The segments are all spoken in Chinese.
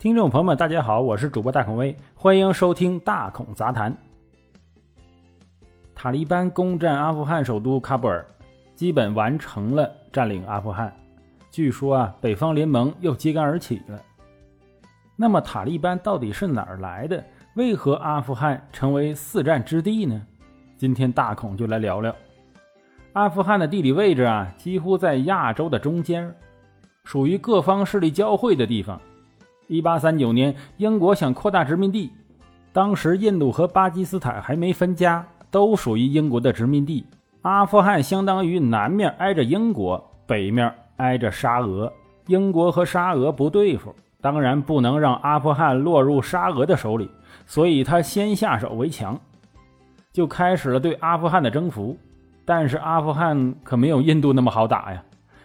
听众朋友们，大家好，我是主播大孔威，欢迎收听大孔杂谈。塔利班攻占阿富汗首都喀布尔，基本完成了占领阿富汗。据说啊，北方联盟又揭竿而起了。那么塔利班到底是哪儿来的？为何阿富汗成为四战之地呢？今天大孔就来聊聊。阿富汗的地理位置啊，几乎在亚洲的中间，属于各方势力交汇的地方。一八三九年，英国想扩大殖民地，当时印度和巴基斯坦还没分家，都属于英国的殖民地。阿富汗相当于南面挨着英国，北面挨着沙俄。英国和沙俄不对付，当然不能让阿富汗落入沙俄的手里，所以他先下手为强，就开始了对阿富汗的征服。但是阿富汗可没有印度那么好打呀，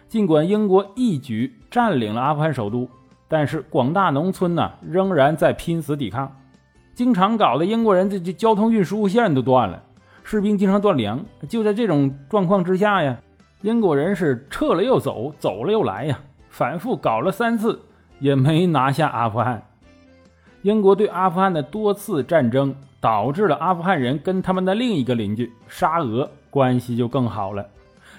尽管英国一举占领了阿富汗首都。但是广大农村呢，仍然在拼死抵抗，经常搞得英国人这这交通运输线都断了，士兵经常断粮。就在这种状况之下呀，英国人是撤了又走，走了又来呀，反复搞了三次，也没拿下阿富汗。英国对阿富汗的多次战争，导致了阿富汗人跟他们的另一个邻居沙俄关系就更好了。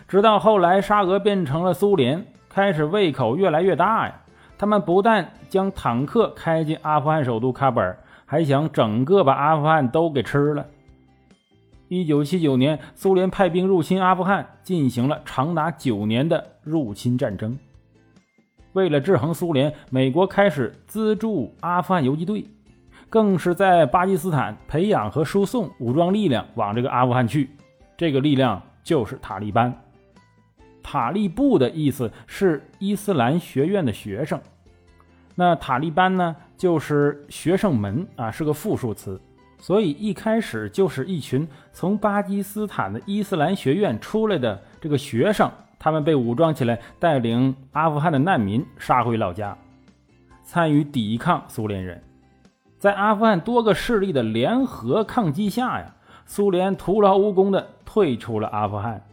直到后来沙俄变成了苏联，开始胃口越来越大呀。他们不但将坦克开进阿富汗首都喀布尔，还想整个把阿富汗都给吃了。一九七九年，苏联派兵入侵阿富汗，进行了长达九年的入侵战争。为了制衡苏联，美国开始资助阿富汗游击队，更是在巴基斯坦培养和输送武装力量往这个阿富汗去。这个力量就是塔利班。塔利布的意思是伊斯兰学院的学生，那塔利班呢，就是学生们啊，是个复数词，所以一开始就是一群从巴基斯坦的伊斯兰学院出来的这个学生，他们被武装起来，带领阿富汗的难民杀回老家，参与抵抗苏联人。在阿富汗多个势力的联合抗击下呀，苏联徒劳无功的退出了阿富汗。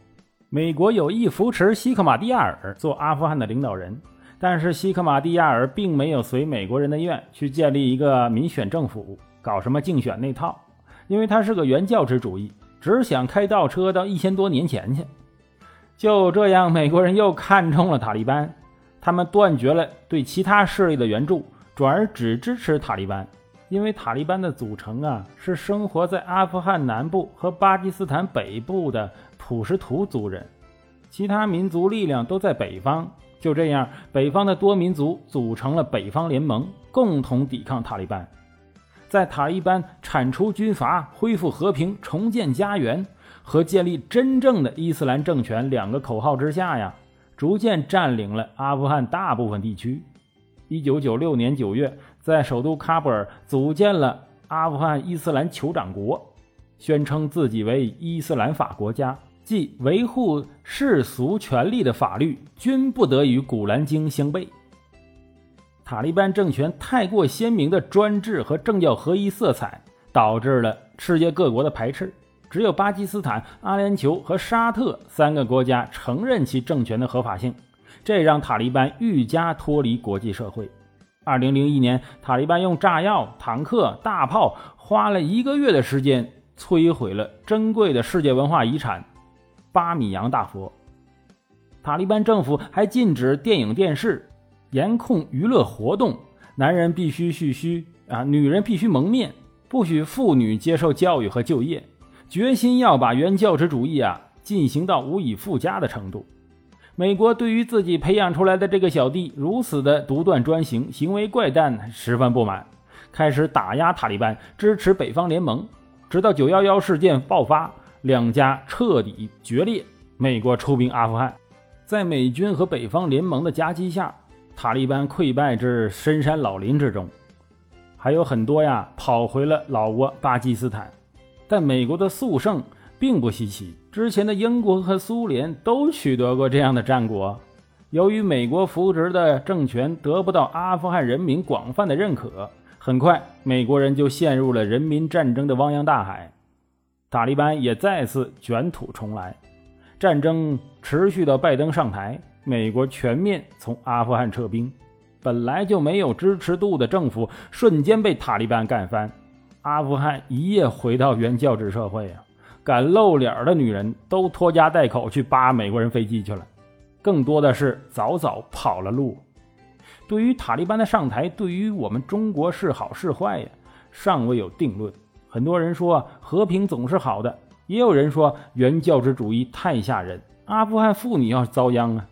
美国有意扶持西克马蒂亚尔做阿富汗的领导人，但是西克马蒂亚尔并没有随美国人的愿去建立一个民选政府，搞什么竞选那套，因为他是个原教旨主义，只想开倒车到一千多年前去。就这样，美国人又看中了塔利班，他们断绝了对其他势力的援助，转而只支持塔利班，因为塔利班的组成啊是生活在阿富汗南部和巴基斯坦北部的。普什图族人，其他民族力量都在北方。就这样，北方的多民族组成了北方联盟，共同抵抗塔利班。在塔利班铲除军阀、恢复和平、重建家园和建立真正的伊斯兰政权两个口号之下呀，逐渐占领了阿富汗大部分地区。一九九六年九月，在首都喀布尔组建了阿富汗伊斯兰酋长国，宣称自己为伊斯兰法国家。即维护世俗权利的法律均不得与《古兰经》相悖。塔利班政权太过鲜明的专制和政教合一色彩，导致了世界各国的排斥。只有巴基斯坦、阿联酋和沙特三个国家承认其政权的合法性，这让塔利班愈加脱离国际社会。二零零一年，塔利班用炸药、坦克、大炮，花了一个月的时间，摧毁了珍贵的世界文化遗产。巴米扬大佛，塔利班政府还禁止电影电视，严控娱乐活动，男人必须蓄须啊，女人必须蒙面，不许妇女接受教育和就业，决心要把原教旨主义啊进行到无以复加的程度。美国对于自己培养出来的这个小弟如此的独断专行，行为怪诞，十分不满，开始打压塔利班，支持北方联盟，直到九幺幺事件爆发。两家彻底决裂，美国出兵阿富汗，在美军和北方联盟的夹击下，塔利班溃败至深山老林之中，还有很多呀跑回了老挝巴基斯坦。但美国的速胜并不稀奇，之前的英国和苏联都取得过这样的战果。由于美国扶植的政权得不到阿富汗人民广泛的认可，很快美国人就陷入了人民战争的汪洋大海。塔利班也再次卷土重来，战争持续到拜登上台，美国全面从阿富汗撤兵。本来就没有支持度的政府瞬间被塔利班干翻，阿富汗一夜回到原教旨社会啊！敢露脸的女人都拖家带口去扒美国人飞机去了，更多的是早早跑了路。对于塔利班的上台，对于我们中国是好是坏呀，尚未有定论。很多人说和平总是好的，也有人说原教旨主义太吓人，阿富汗妇女要遭殃啊。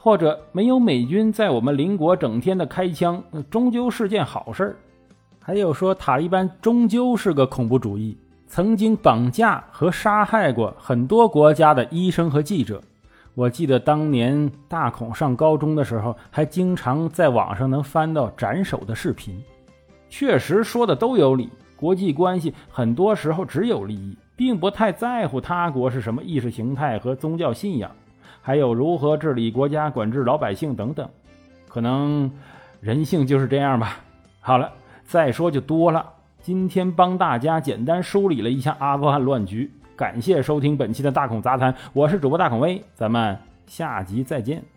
或者没有美军在我们邻国整天的开枪，终究是件好事儿。还有说塔利班终究是个恐怖主义。曾经绑架和杀害过很多国家的医生和记者。我记得当年大孔上高中的时候，还经常在网上能翻到斩首的视频。确实说的都有理。国际关系很多时候只有利益，并不太在乎他国是什么意识形态和宗教信仰，还有如何治理国家、管制老百姓等等。可能人性就是这样吧。好了，再说就多了。今天帮大家简单梳理了一下阿富汗乱局，感谢收听本期的大孔杂谈，我是主播大孔威，咱们下集再见。